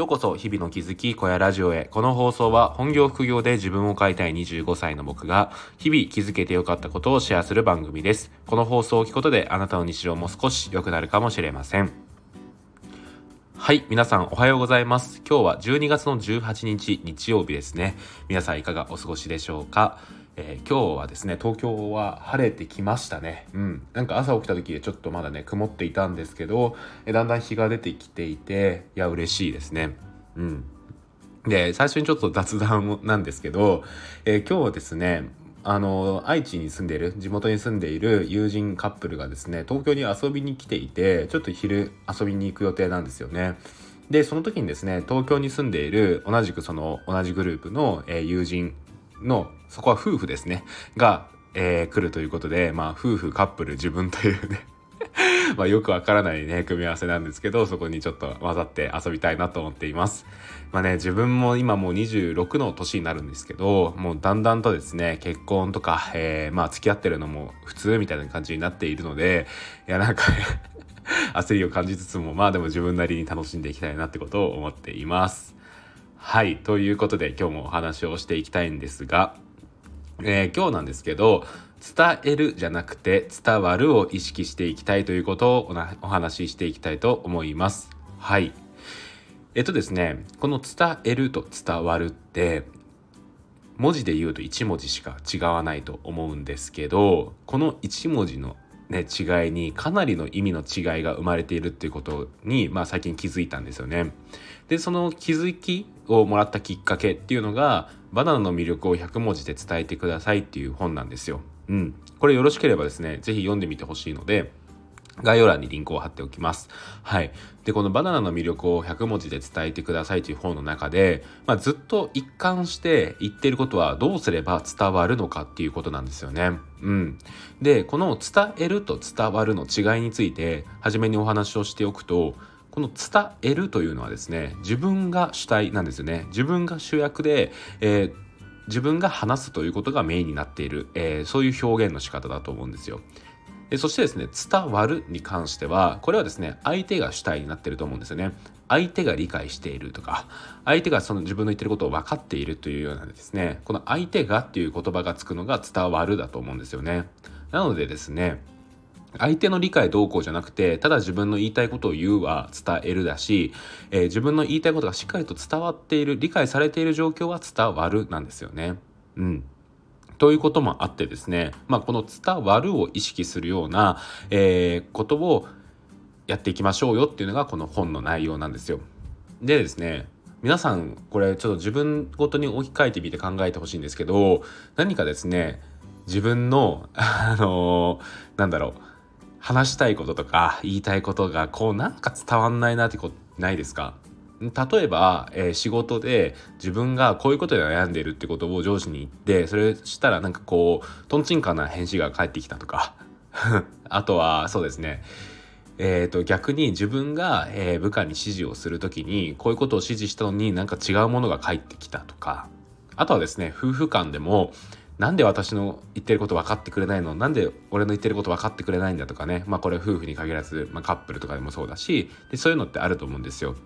ようこそ日々の気づき小屋ラジオへ。この放送は本業副業で自分を変えたい25歳の僕が日々気づけてよかったことをシェアする番組です。この放送を聞くことであなたの日常も少し良くなるかもしれません。はい、皆さんおはようございます。今日は12月の18日日曜日ですね。皆さんいかがお過ごしでしょうか？えー、今日はですね東京は晴れてきましたね。うん。なんか朝起きた時でちょっとまだね曇っていたんですけど、え、だんだん日が出てきていていや嬉しいですね。うん。で最初にちょっと雑談なんですけど、えー、今日はですねあの愛知に住んでいる地元に住んでいる友人カップルがですね東京に遊びに来ていてちょっと昼遊びに行く予定なんですよね。でその時にですね東京に住んでいる同じくその同じグループの、えー、友人のそこは夫婦ですね。が、えー、来るということでまあ夫婦カップル自分というね。まあよくわからないね組み合わせなんですけどそこにちょっと混ざって遊びたいなと思っています。まあね自分も今もう26の年になるんですけどもうだんだんとですね結婚とか、えー、まあ付き合ってるのも普通みたいな感じになっているのでいやなんか 焦りを感じつつもまあでも自分なりに楽しんでいきたいなってことを思っています。はいということで今日もお話をしていきたいんですが、えー、今日なんですけど伝えるじゃなくて伝わるを意識していきたいということをお話ししていきたいと思います。はい。えっとですね、この伝えると伝わるって文字で言うと1文字しか違わないと思うんですけどこの1文字のね、違いにかなりの意味の違いが生まれているっていうことに、まあ、最近気づいたんですよね。でその気づきをもらったきっかけっていうのが「バナナの魅力を100文字で伝えてください」っていう本なんですよ。うん、これよろしければですね是非読んでみてほしいので概要欄にリンクを貼っておきます。はい。で、このバナナの魅力を100文字で伝えてくださいという本の中で、まあ、ずっと一貫して言ってることはどうすれば伝わるのかっていうことなんですよね。うん。で、この伝えると伝わるの違いについて、初めにお話をしておくと、この伝えるというのはですね、自分が主体なんですよね。自分が主役で、えー自分が話すということがメインになっている、えー、そういう表現の仕方だと思うんですよ。でそしてですね伝わるに関してはこれはですね相手が主体になっていると思うんですよね相手が理解しているとか相手がその自分の言ってることを分かっているというようなですねこの相手がっていう言葉がつくのが伝わるだと思うんですよねなのでですね相手の理解どうこうじゃなくてただ自分の言いたいことを言うは伝えるだし、えー、自分の言いたいことがしっかりと伝わっている理解されている状況は伝わるなんですよねうんということもあってですね、まあ、この伝わるを意識するような、えー、ことをやっていきましょうよっていうのがこの本の内容なんですよ。でですね皆さんこれちょっと自分ごとに置き換えてみて考えてほしいんですけど何かですね自分のあのー、なんだろう話したいこととか言いたいことがこうなんか伝わんないなってことないですか？例えば、えー、仕事で自分がこういうことで悩んでるってことを上司に言ってそれしたらなんかこうとんちんかな返事が返ってきたとか。あとはそうですね。えーと、逆に自分が、えー、部下に指示をする時にこういうことを指示したのになんか違うものが返ってきたとか。あとはですね夫婦間でもなんで私の言ってること分かってくれないの？なんで俺の言ってること分かってくれないんだとかねまあこれ夫婦に限らず、まあ、カップルとかでもそうだしでそういうのってあると思うんですよ。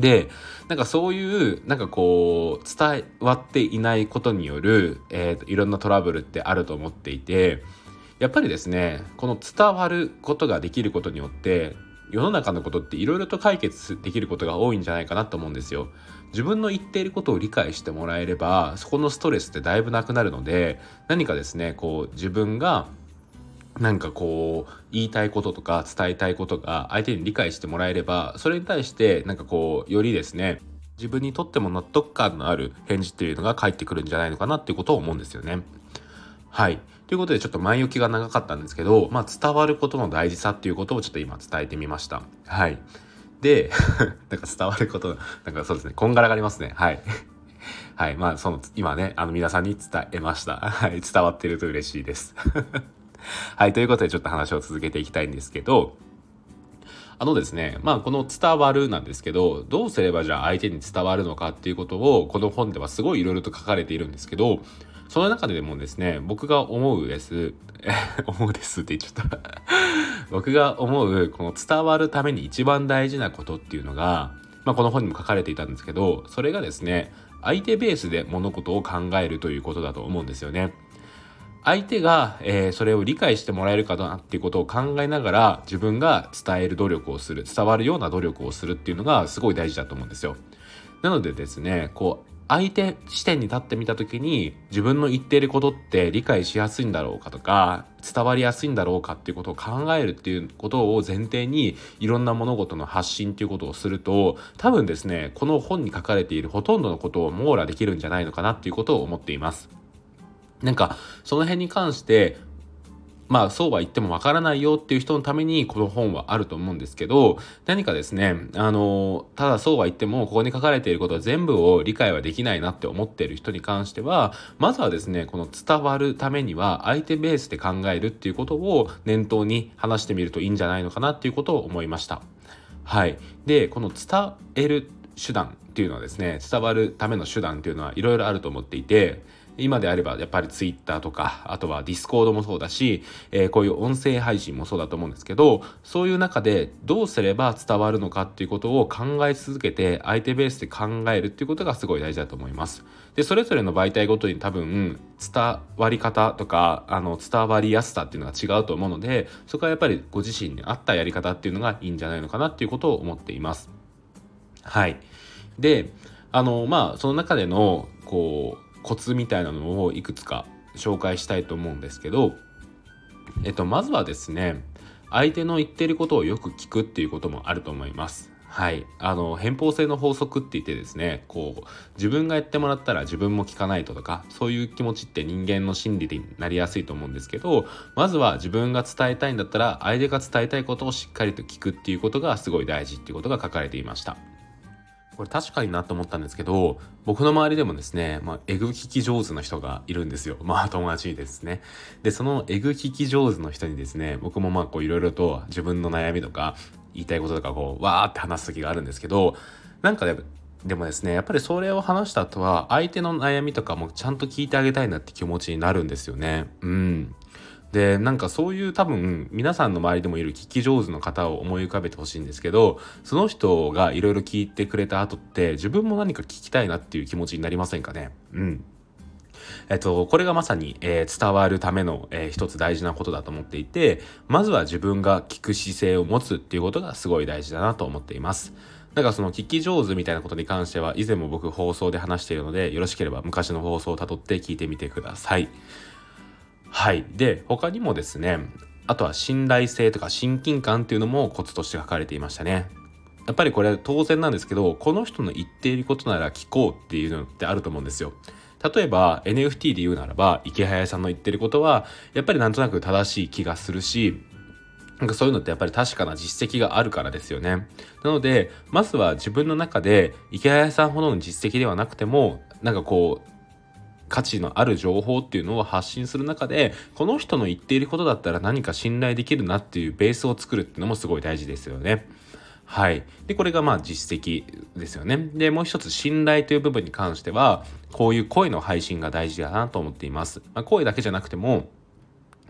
でなんかそういうなんかこう伝わっていないことによる、えー、いろんなトラブルってあると思っていてやっぱりですねこの伝わることができることによって世の中のことっていろいろと解決できることが多いんじゃないかなと思うんですよ。自分の言っていることを理解してもらえればそこのストレスってだいぶなくなるので何かですねこう自分がなんかこう言いたいこととか伝えたいことが相手に理解してもらえればそれに対してなんかこうよりですね自分にとっても納得感のある返事っていうのが返ってくるんじゃないのかなっていうことを思うんですよね。はい。ということでちょっと前置きが長かったんですけど、まあ、伝わることの大事さっていうことをちょっと今伝えてみました。はい。で、なんか伝わること、なんかそうですね、こんがらがりますね。はい。はい。まあ、その、今ね、あの皆さんに伝えました。はい。伝わってると嬉しいです。はい、ということでちょっと話を続けていきたいんですけど、あのですね、まあこの伝わるなんですけど、どうすればじゃあ相手に伝わるのかっていうことを、この本ではすごいいろいろと書かれているんですけど、その中でもですね、僕が思うです、思うですって言っちゃった 僕が思う、この伝わるために一番大事なことっていうのが、まあ、この本にも書かれていたんですけどそれがですね相手ベースで物事を考えるということだと思うんですよね。相手が、えー、それを理解してもらえるかなっていうことを考えながら自分が伝える努力をする伝わるような努力をするっていうのがすごい大事だと思うんですよ。なのでですねこう相手視点に立ってみた時に自分の言っていることって理解しやすいんだろうかとか伝わりやすいんだろうかっていうことを考えるっていうことを前提にいろんな物事の発信っていうことをすると多分ですねこの本に書かれているほとんどのことを網羅できるんじゃないのかなっていうことを思っています。なんかその辺に関してまあそうは言ってもわからないよっていう人のためにこの本はあると思うんですけど何かですねあのただそうは言ってもここに書かれていることは全部を理解はできないなって思っている人に関してはまずはですねこの伝わるためには相手ベースで考えるっていうことを念頭に話してみるといいんじゃないのかなっていうことを思いました。はい、でこの伝える手段っていうのはですね伝わるための手段っていうのはいろいろあると思っていて今であればやっぱり Twitter とかあとは Discord もそうだし、えー、こういう音声配信もそうだと思うんですけどそういう中でどうすれば伝わるのかっていうことを考え続けて相手ベースで考えるっていうことがすごい大事だと思います。でそれぞれの媒体ごとに多分伝わり方とかあの伝わりやすさっていうのが違うと思うのでそこはやっぱりご自身に合ったやり方っていうのがいいんじゃないのかなっていうことを思っています。はい。であのまあその中でのこうコツみたいなのをいくつか紹介したいと思うんですけど、えっと、まずはですね相手の言ってることをよく聞くっていうこともあると思います。はい。あの、偏方性の法則って言ってですね、こう、自分がやってもらったら自分も聞かないととか、そういう気持ちって人間の心理になりやすいと思うんですけど、まずは自分が伝えたいんだったら、相手が伝えたいことをしっかりと聞くっていうことがすごい大事っていうことが書かれていました。これ確かになと思ったんですけど僕の周りでもですね、まあ、エグ聞き上手な人がいるんですよ。まあ 友達ですね。でそのエグ聞き上手の人にですね僕もまあこういろいろと自分の悩みとか言いたいこととかこうわーって話す時があるんですけどなんかねでもですねやっぱりそれを話した後は相手の悩みとかもちゃんと聞いてあげたいなって気持ちになるんですよね。うん。でなんかそういう多分皆さんの周りでもいる聞き上手の方を思い浮かべてほしいんですけどその人がいろいろ聞いてくれた後って自分も何か聞きたいなっていう気持ちになりませんかね？うんえっと、これがまさに、えー、伝わるための、えー、一つ大事なことだと思っていて、まずは自分が聞く姿勢を持つっていうことがすごい大事だなと思っています。だからその聞き上手みたいなことに関しては以前も僕放送で話しているので、よろしければ昔の放送をたどって聞いてみてください。はい。で、他にもですね、あとは信頼性とか親近感っていうのもコツとして書かれていましたね。やっぱりこれ当然なんですけど、この人の言っていることなら聞こうっていうのってあると思うんですよ。例えば NFT で言うならば池早さんの言ってることはやっぱりなんとなく正しい気がするしなんかそういうのってやっぱり確かな実績があるからですよね。なので、まずは自分の中で池早さんほどの実績ではなくても、なんかこう、価値のある情報っていうのを発信する中でこの人の言っていることだったら何か信頼できるなっていうベースを作るっていうのもすごい大事ですよね。はい。で、これがまあ実績ですよね。で、もう一つ信頼という部分に関しては、こういう声の配信が大事だなと思っています。まあ、声だけじゃなくても、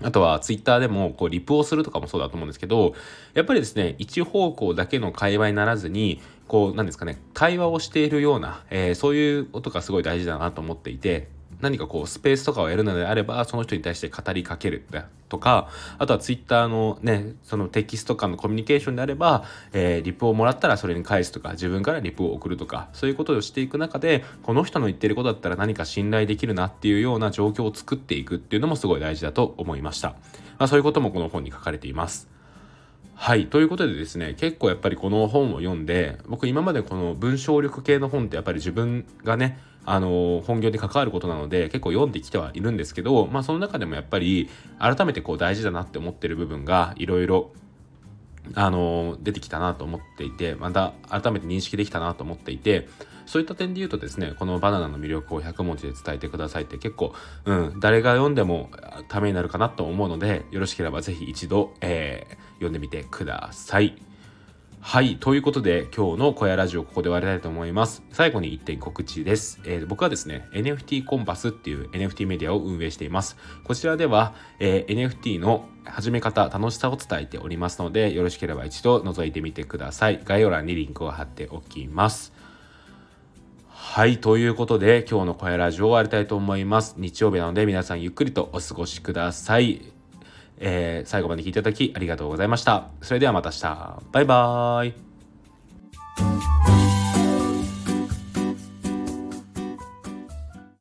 あとはツイッターでもこうリプをするとかもそうだと思うんですけど、やっぱりですね、一方向だけの会話にならずに、こう、なんですかね、会話をしているような、えー、そういうことがすごい大事だなと思っていて、何かこうスペースとかをやるのであればその人に対して語りかけるとかあとはツイッターのねそのテキスト間のコミュニケーションであれば、えー、リプをもらったらそれに返すとか自分からリプを送るとかそういうことをしていく中でこの人の言ってることだったら何か信頼できるなっていうような状況を作っていくっていうのもすごい大事だと思いました、まあ、そういうこともこの本に書かれています。はい。ということでですね、結構やっぱりこの本を読んで、僕今までこの文章力系の本ってやっぱり自分がね、あの本業に関わることなので結構読んできてはいるんですけど、まあ、その中でもやっぱり改めてこう大事だなって思ってる部分がいろいろあの出てきたなと思っていてまた改めて認識できたなと思っていてそういった点で言うとですねこのバナナの魅力を100文字で伝えてくださいって結構、うん、誰が読んでもためになるかなと思うのでよろしければ是非一度、えー、読んでみてください。はい。ということで、今日の小屋ラジオここで終わりたいと思います。最後に1点告知です。えー、僕はですね、NFT コンパスっていう NFT メディアを運営しています。こちらでは、えー、NFT の始め方、楽しさを伝えておりますので、よろしければ一度覗いてみてください。概要欄にリンクを貼っておきます。はい。ということで、今日の小屋ラジオを終わりたいと思います。日曜日なので、皆さんゆっくりとお過ごしください。えー、最後まで聞いていただきありがとうございました。それではまた明日。バイバーイ。